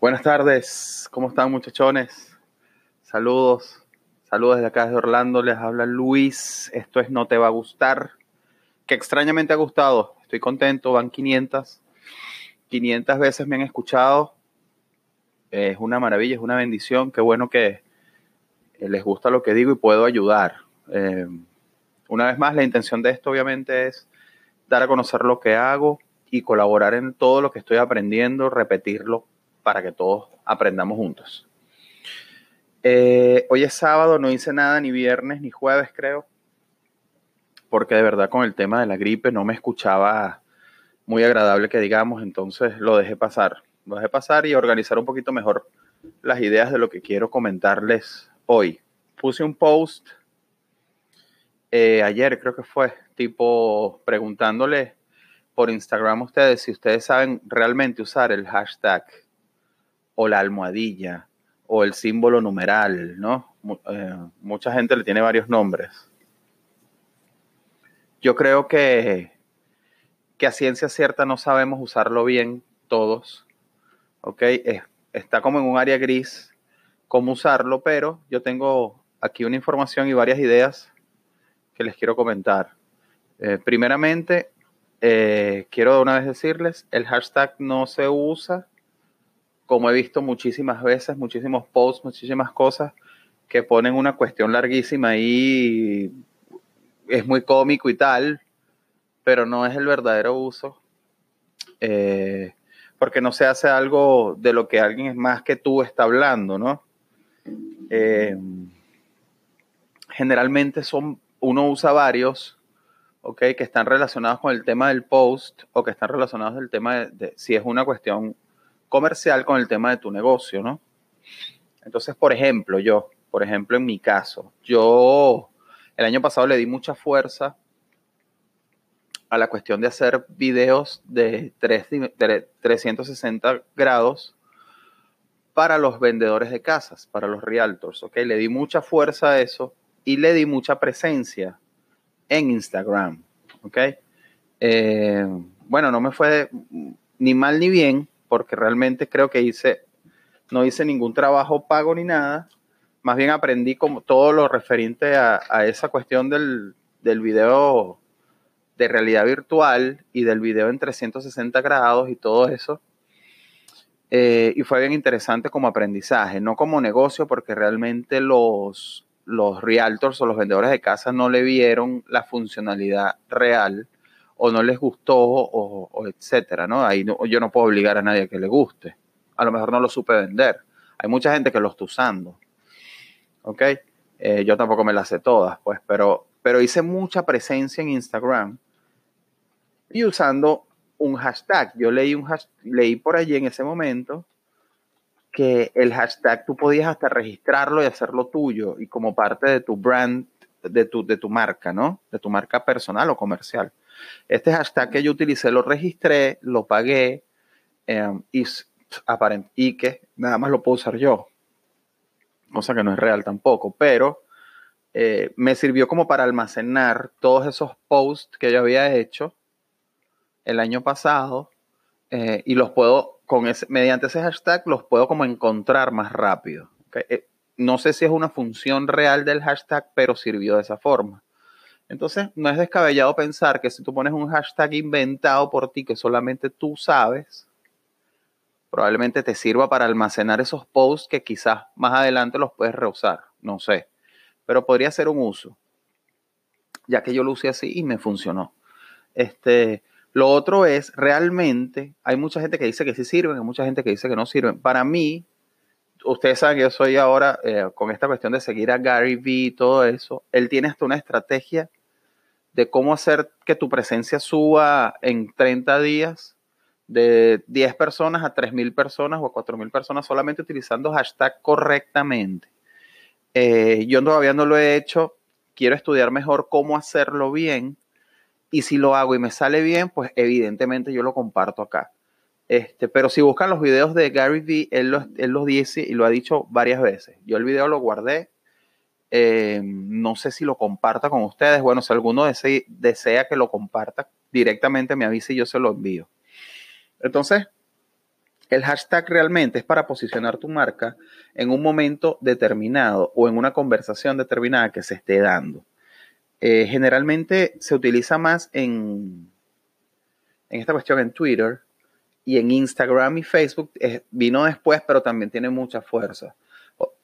Buenas tardes, ¿cómo están muchachones? Saludos, saludos desde acá desde Orlando, les habla Luis, esto es No Te Va a Gustar, que extrañamente ha gustado, estoy contento, van 500, 500 veces me han escuchado, es una maravilla, es una bendición, qué bueno que les gusta lo que digo y puedo ayudar. Eh, una vez más, la intención de esto obviamente es dar a conocer lo que hago y colaborar en todo lo que estoy aprendiendo, repetirlo para que todos aprendamos juntos. Eh, hoy es sábado, no hice nada ni viernes ni jueves, creo, porque de verdad con el tema de la gripe no me escuchaba muy agradable que digamos, entonces lo dejé pasar. Lo dejé pasar y organizar un poquito mejor las ideas de lo que quiero comentarles hoy. Puse un post eh, ayer, creo que fue, tipo preguntándole por Instagram a ustedes si ustedes saben realmente usar el hashtag o la almohadilla o el símbolo numeral, ¿no? Eh, mucha gente le tiene varios nombres. Yo creo que, que a ciencia cierta no sabemos usarlo bien todos, ¿ok? está como en un área gris cómo usarlo, pero yo tengo aquí una información y varias ideas que les quiero comentar. Eh, primeramente, eh, quiero de una vez decirles, el hashtag no se usa como he visto muchísimas veces, muchísimos posts, muchísimas cosas que ponen una cuestión larguísima y es muy cómico y tal, pero no es el verdadero uso. Eh, porque no se hace algo de lo que alguien es más que tú está hablando, ¿no? Eh, generalmente son, uno usa varios, ¿ok? Que están relacionados con el tema del post o que están relacionados del tema de si es una cuestión comercial con el tema de tu negocio, ¿no? Entonces, por ejemplo, yo, por ejemplo, en mi caso, yo el año pasado le di mucha fuerza a la cuestión de hacer videos de, 360 grados para los vendedores de casas, para los realtors, ¿ok? Le di mucha fuerza a eso y le di mucha presencia en Instagram, ¿ok? Eh, bueno, no me fue ni mal ni bien, porque realmente creo que hice, no hice ningún trabajo pago ni nada, más bien aprendí como todo lo referente a, esa cuestión del, del, video de realidad virtual y del video en 360 grados y todo eso. Eh, y fue bien interesante como aprendizaje, no como negocio, porque realmente los, los realtors o los vendedores de casa no le vieron la funcionalidad real o no les gustó o, etcétera, ¿no? Ahí yo no puedo obligar a nadie a que le guste. A lo mejor no lo supe vender. Hay mucha gente que lo está usando. ¿Ok? Eh, yo tampoco me las sé todas, pues, pero, pero hice mucha presencia en Instagram y usando un hashtag. Yo leí, un leí por allí en ese momento que el hashtag tú podías hasta registrarlo y hacerlo tuyo y como parte de tu brand, de tu, de tu marca, ¿no? De tu marca personal o comercial. Este hashtag que yo utilicé lo registré, lo pagué em, y, que nada más lo puedo usar yo. Cosa que no es real tampoco, pero eh, me sirvió como para almacenar todos esos posts que yo había hecho el año pasado eh, y los puedo, con ese, mediante ese hashtag, los puedo como encontrar más rápido. Eh, no sé si es una función real del hashtag, pero sirvió de esa forma. Entonces, no es descabellado pensar que si tú pones un hashtag inventado por ti que solamente tú sabes, probablemente te sirva para almacenar esos posts que quizás más adelante los puedes reusar, no sé, pero podría ser un uso, ya que yo lo usé así y me funcionó. Este, lo otro es, realmente, hay mucha gente que dice que sí sirven, hay mucha gente que dice que no sirven. Para mí, ustedes saben que yo soy ahora, eh, con esta cuestión de seguir a Gary Vee y todo eso, él tiene hasta una estrategia de cómo hacer que tu presencia suba en 30 días de 10 personas a 3.000 personas o a 4.000 personas solamente utilizando hashtag correctamente. Eh, yo todavía no lo he hecho, quiero estudiar mejor cómo hacerlo bien y si lo hago y me sale bien, pues evidentemente yo lo comparto acá. Este, pero si buscan los videos de Gary Vee, él él los dice y lo ha dicho varias veces. Yo el video lo guardé eh, no sé si lo comparta con ustedes. Bueno, si alguno desea, que lo comparta directamente, me avise y yo se lo envío. Entonces, El hashtag realmente es para posicionar tu marca en un momento determinado o en una conversación determinada que se esté dando. Eh, generalmente se utiliza más en, en esta cuestión en Twitter y en Instagram y Facebook. vino después, pero también tiene mucha fuerza.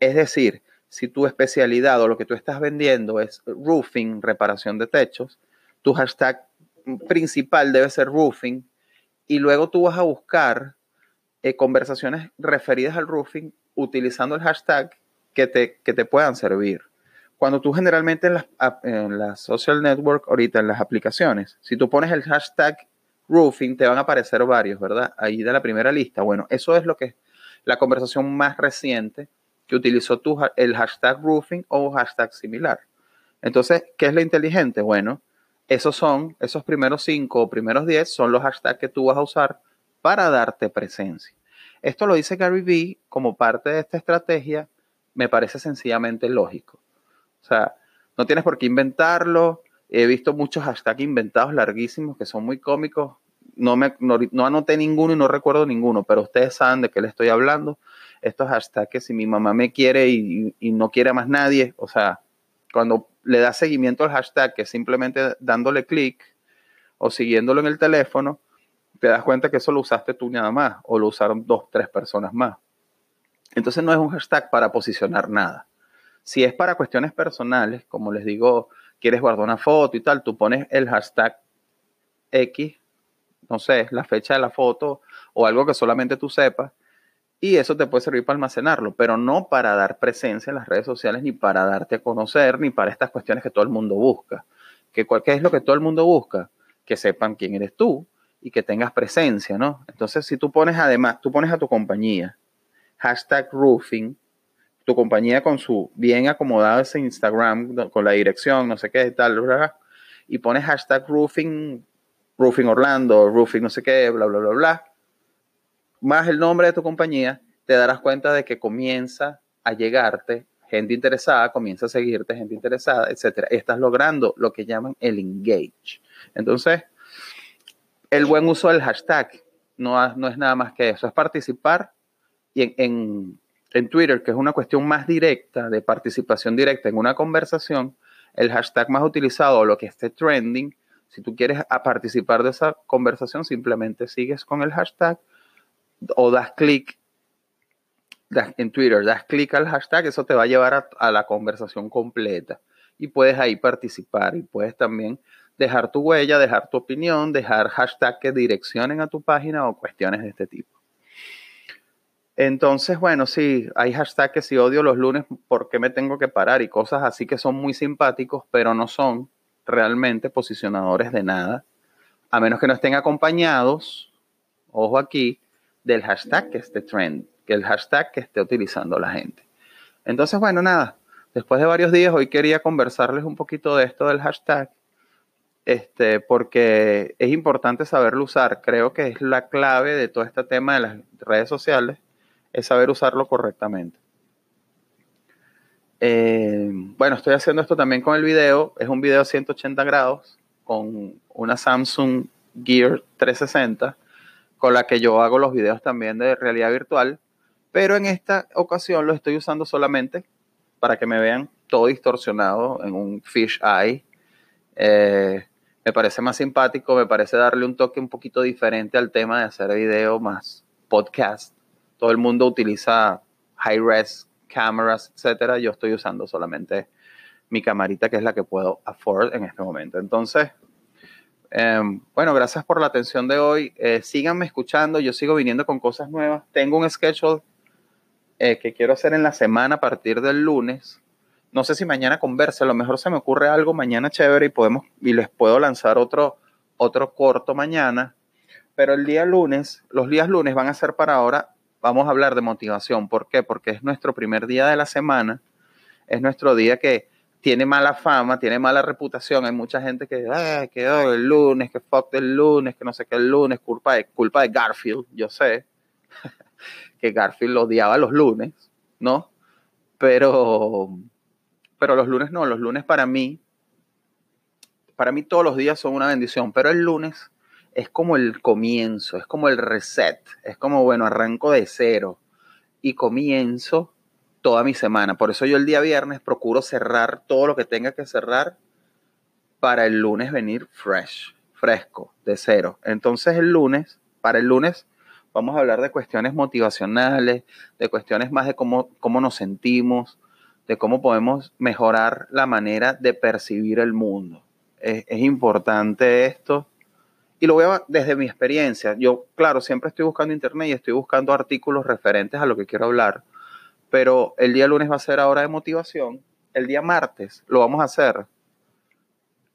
Es decir, si tu especialidad o lo que tú estás vendiendo es roofing, reparación de techos, tu hashtag principal debe ser roofing y luego tú vas a buscar eh, conversaciones referidas al roofing utilizando el hashtag que te, que te puedan servir. Cuando tú generalmente en las, en social network, ahorita en las aplicaciones, si tú pones el hashtag roofing, te van a aparecer varios, ¿verdad? Ahí de la primera lista. Bueno, eso es lo que la conversación más reciente que utilizó tu, el hashtag roofing o hashtag similar. Entonces, ¿qué es lo inteligente? Bueno, esos son, esos primeros cinco o primeros diez son los hashtags que tú vas a usar para darte presencia. Esto lo dice Gary Vee como parte de esta estrategia, me parece sencillamente lógico. O sea, no tienes por qué inventarlo. He visto muchos hashtags inventados larguísimos que son muy cómicos. No, me, no, anoté ninguno y no recuerdo ninguno, pero ustedes saben de qué le estoy hablando. Estos hashtags que si mi mamá me quiere y, no quiere a más nadie, o sea, cuando le das seguimiento al hashtag, que simplemente dándole clic o siguiéndolo en el teléfono, te das cuenta que eso lo usaste tú nada más o lo usaron dos, tres personas más. Entonces no es un hashtag para posicionar nada. Si es para cuestiones personales, como les digo, quieres guardar una foto y tal, tú pones el hashtag X, no sé, la fecha de la foto o algo que solamente tú sepas, y eso te puede servir para almacenarlo, pero no para dar presencia en las redes sociales, ni para darte a conocer, ni para estas cuestiones que todo el mundo busca. ¿Qué, ¿Qué es lo que todo el mundo busca? Que sepan quién eres tú, y que tengas presencia, ¿no? Entonces, si tú pones además, tú pones a tu compañía, hashtag roofing, tu compañía con su bien acomodado ese Instagram, con la dirección, no sé qué, tal, y pones hashtag roofing, roofing Orlando, roofing no sé qué, bla, bla, bla, bla, más el nombre de tu compañía, te darás cuenta de que comienza a llegarte gente interesada, comienza a seguirte gente interesada, etcétera. Estás logrando lo que llaman el engage. Entonces, el buen uso del hashtag no, es nada más que eso, es participar y en, Twitter, que es una cuestión más directa, de participación directa en una conversación, el hashtag más utilizado o lo que esté trending, si tú quieres participar de esa conversación, simplemente sigues con el hashtag o das clic en Twitter, das clic al hashtag, eso te va a llevar a, la conversación completa y puedes ahí participar y puedes también dejar tu huella, dejar tu opinión, dejar hashtag que direccionen a tu página o cuestiones de este tipo. Entonces, bueno, sí, hay hashtags que si odio los lunes, ¿por qué me tengo que parar? Y cosas así que son muy simpáticos, pero no son realmente posicionadores de nada, a menos que no estén acompañados, ojo aquí, del hashtag que esté trend, que el hashtag que esté utilizando la gente. Entonces, bueno, nada, después de varios días, hoy quería conversarles un poquito de esto del hashtag este, porque es importante saberlo usar. Creo que es la clave de todo este tema de las redes sociales, es saber usarlo correctamente. Eh, bueno, estoy haciendo esto también con el video. Es un video 180 grados con una Samsung Gear 360 con la que yo hago los videos también de realidad virtual. Pero en esta ocasión lo estoy usando solamente para que me vean todo distorsionado en un fish eye. Eh, me parece más simpático, me parece darle un toque un poquito diferente al tema de hacer video más podcast. Todo el mundo utiliza high res cameras, etcétera. Yo estoy usando solamente mi camarita, que es la que puedo afford en este momento. Entonces, em, bueno, gracias por la atención de hoy. Eh, síganme escuchando, yo sigo viniendo con cosas nuevas. Tengo un schedule eh, que quiero hacer en la semana a partir del lunes. No sé si mañana converse, a lo mejor se me ocurre algo mañana chévere y podemos y les puedo lanzar otro otro corto mañana, pero el día lunes, los días lunes van a ser para ahora, vamos a hablar de motivación. ¿Por qué? Porque es nuestro primer día de la semana, es nuestro día que tiene mala fama, tiene mala reputación. Hay mucha gente que, ah, que oh, el lunes, que fuck del lunes, que no sé qué el lunes, culpa de, culpa de Garfield, yo sé que Garfield odiaba los lunes, ¿no? Pero pero los lunes no, los lunes para mí, para mí todos los días son una bendición, pero el lunes es como el comienzo, es como el reset, es como, bueno, arranco de cero y comienzo toda mi semana. Por eso yo el día viernes procuro cerrar todo lo que tenga que cerrar para el lunes venir fresh, fresco, de cero. Entonces el lunes, para el lunes, vamos a hablar de cuestiones motivacionales, de cuestiones más de cómo, cómo nos sentimos, de cómo podemos mejorar la manera de percibir el mundo. Es, es importante esto y lo veo desde mi experiencia. Yo, claro, siempre estoy buscando internet y estoy buscando artículos referentes a lo que quiero hablar, pero el día lunes va a ser ahora de motivación. El día martes lo vamos a hacer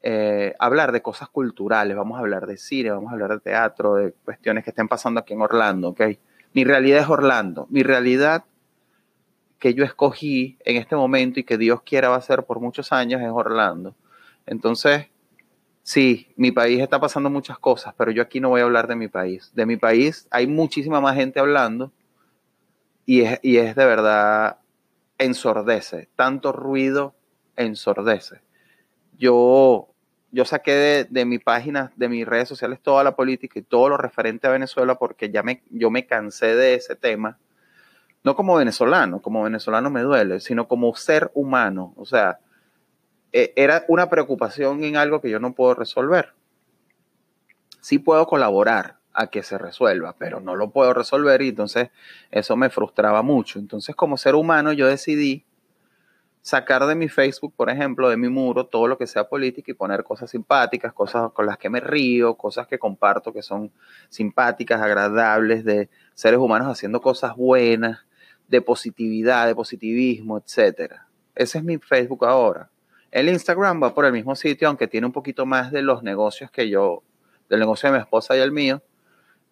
eh, hablar de cosas culturales, vamos a hablar de cine, vamos a hablar de teatro, de cuestiones que estén pasando aquí en Orlando, ¿ok? Mi realidad es Orlando. Mi realidad que yo escogí en este momento y que Dios quiera va a ser por muchos años es Orlando. Entonces, Sí, mi país está pasando muchas cosas, pero yo aquí no voy a hablar de mi país. De mi país hay muchísima más gente hablando y es, y es de verdad ensordece. Tanto ruido ensordece. Yo, yo saqué de, de mi página, de mis redes sociales, toda la política y todo lo referente a Venezuela porque ya me, yo me cansé de ese tema. No como venezolano, como venezolano me duele, sino como ser humano. O sea, eh, era una preocupación en algo que yo no puedo resolver. Sí puedo colaborar a que se resuelva, pero no lo puedo resolver y entonces eso me frustraba mucho. Entonces como ser humano yo decidí sacar de mi Facebook, por ejemplo, de mi muro, todo lo que sea política y poner cosas simpáticas, cosas con las que me río, cosas que comparto que son simpáticas, agradables, de seres humanos haciendo cosas buenas, de positividad, de positivismo, etc. Ese es mi Facebook ahora. El Instagram va por el mismo sitio, aunque tiene un poquito más de los negocios que yo, del negocio de mi esposa y el mío,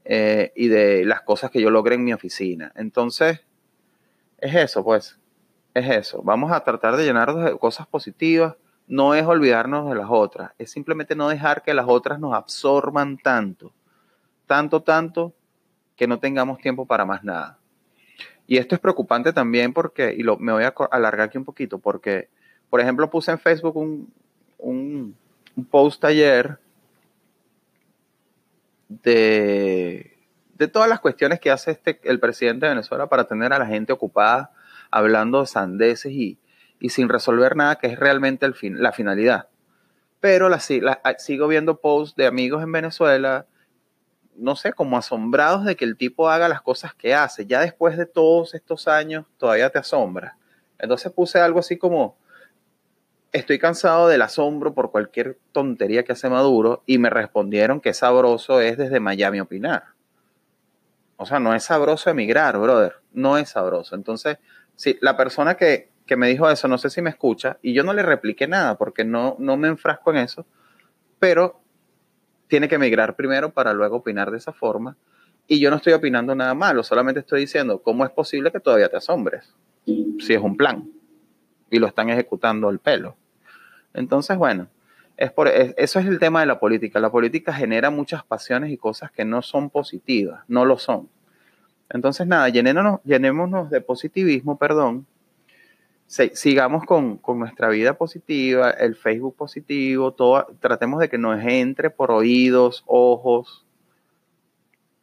eh, y de las cosas que yo logré en mi oficina. Entonces, es eso, pues, es eso. Vamos a tratar de llenarnos de cosas positivas. No es olvidarnos de las otras, es simplemente no dejar que las otras nos absorban tanto, tanto, tanto, que no tengamos tiempo para más nada. Y esto es preocupante también porque, y lo, me voy a alargar aquí un poquito, porque por ejemplo, puse en Facebook un, post ayer de, todas las cuestiones que hace este, el presidente de Venezuela para tener a la gente ocupada hablando de sandeces y, sin resolver nada, que es realmente el fin, la finalidad. Pero la, sigo viendo posts de amigos en Venezuela, no sé, como asombrados de que el tipo haga las cosas que hace. Ya después de todos estos años, todavía te asombra. Entonces puse algo así como, estoy cansado del asombro por cualquier tontería que hace Maduro y me respondieron que sabroso es desde Miami opinar. O sea, no es sabroso emigrar, brother, no es sabroso. Entonces, sí, la persona que, que me dijo eso, no sé si me escucha, y yo no le repliqué nada porque no, no me enfrasco en eso, pero tiene que emigrar primero para luego opinar de esa forma. Y yo no estoy opinando nada malo, solamente estoy diciendo cómo es posible que todavía te asombres, si es un plan y lo están ejecutando al pelo. Entonces, bueno, es por, eso es el tema de la política. La política genera muchas pasiones y cosas que no son positivas, no lo son. Entonces, nada, llenémonos, de positivismo, perdón. sigamos con, nuestra vida positiva, el Facebook positivo, todo, tratemos de que nos entre por oídos, ojos,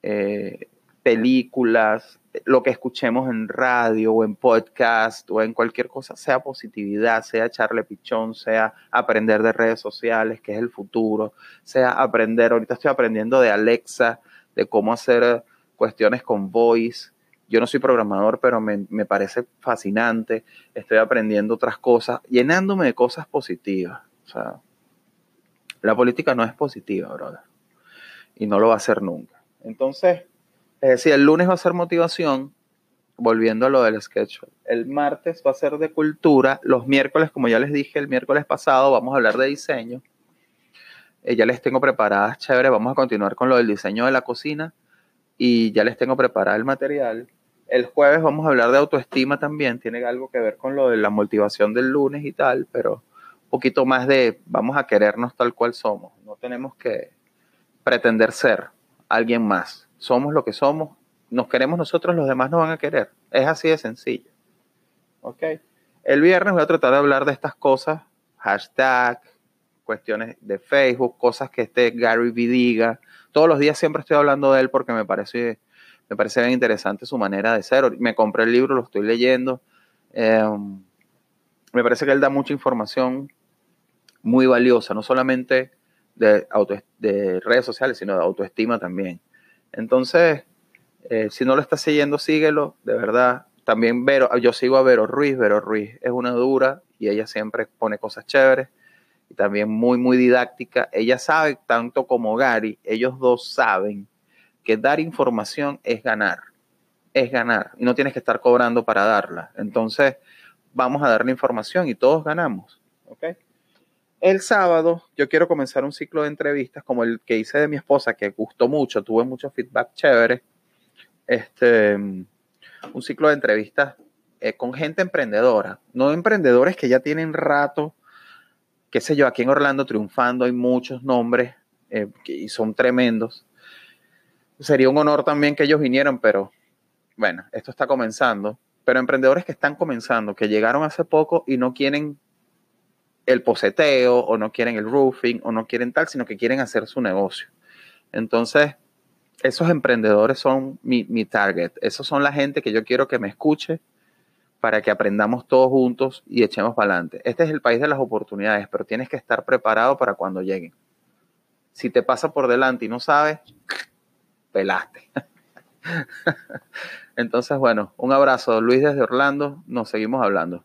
eh, películas, lo que escuchemos en radio o en podcast o en cualquier cosa, sea positividad, sea echarle pichón, sea aprender de redes sociales, que es el futuro, sea aprender, ahorita estoy aprendiendo de Alexa, de cómo hacer cuestiones con voice. Yo no soy programador, pero me, me parece fascinante. Estoy aprendiendo otras cosas, llenándome de cosas positivas. O sea, la política no es positiva, brother. Y no lo va a ser nunca. Entonces, es decir, el lunes va a ser motivación, volviendo a lo del sketch. El martes va a ser de cultura. Los miércoles, como ya les dije el miércoles pasado, vamos a hablar de diseño. Eh, ya les tengo preparadas, chévere. Vamos a continuar con lo del diseño de la cocina. Y ya les tengo preparado el material. El jueves vamos a hablar de autoestima también. Tiene algo que ver con lo de la motivación del lunes y tal, pero un poquito más de vamos a querernos tal cual somos. No tenemos que pretender ser alguien más somos lo que somos, nos queremos nosotros, los demás nos van a querer. Es así de sencillo. ¿Ok? El viernes voy a tratar de hablar de estas cosas, hashtag, cuestiones de Facebook, cosas que este Gary Vee diga. Todos los días siempre estoy hablando de él porque me parece, me parece bien interesante su manera de ser. Me compré el libro, lo estoy leyendo. Em, me parece que él da mucha información muy valiosa, no solamente de, de redes sociales, sino de autoestima también. Entonces, eh, si no lo estás siguiendo, síguelo, de verdad. También Vero, yo sigo a Vero Ruiz, Vero Ruiz es una dura y ella siempre pone cosas chéveres y también muy, muy didáctica. Ella sabe, tanto como Gary, ellos dos saben que dar información es ganar, es ganar y no tienes que estar cobrando para darla. Entonces, vamos a darle información y todos ganamos. El sábado yo quiero comenzar un ciclo de entrevistas como el que hice de mi esposa, que gustó mucho, tuve mucho feedback chévere. Este, un ciclo de entrevistas eh, con gente emprendedora, no emprendedores que ya tienen rato qué sé yo, aquí en Orlando triunfando hay muchos nombres eh, y son tremendos. Sería un honor también que ellos vinieran, pero bueno, esto está comenzando. Pero emprendedores que están comenzando, que llegaron hace poco y no quieren el poseteo o no quieren el roofing o no quieren tal, sino que quieren hacer su negocio. Entonces, esos emprendedores son mi, mi target. Esos son la gente que yo quiero que me escuche para que aprendamos todos juntos y echemos para adelante. Este es el país de las oportunidades, pero tienes que estar preparado para cuando lleguen. Si te pasa por delante y no sabes, pelaste. Entonces, bueno, un abrazo, Luis desde Orlando, nos seguimos hablando.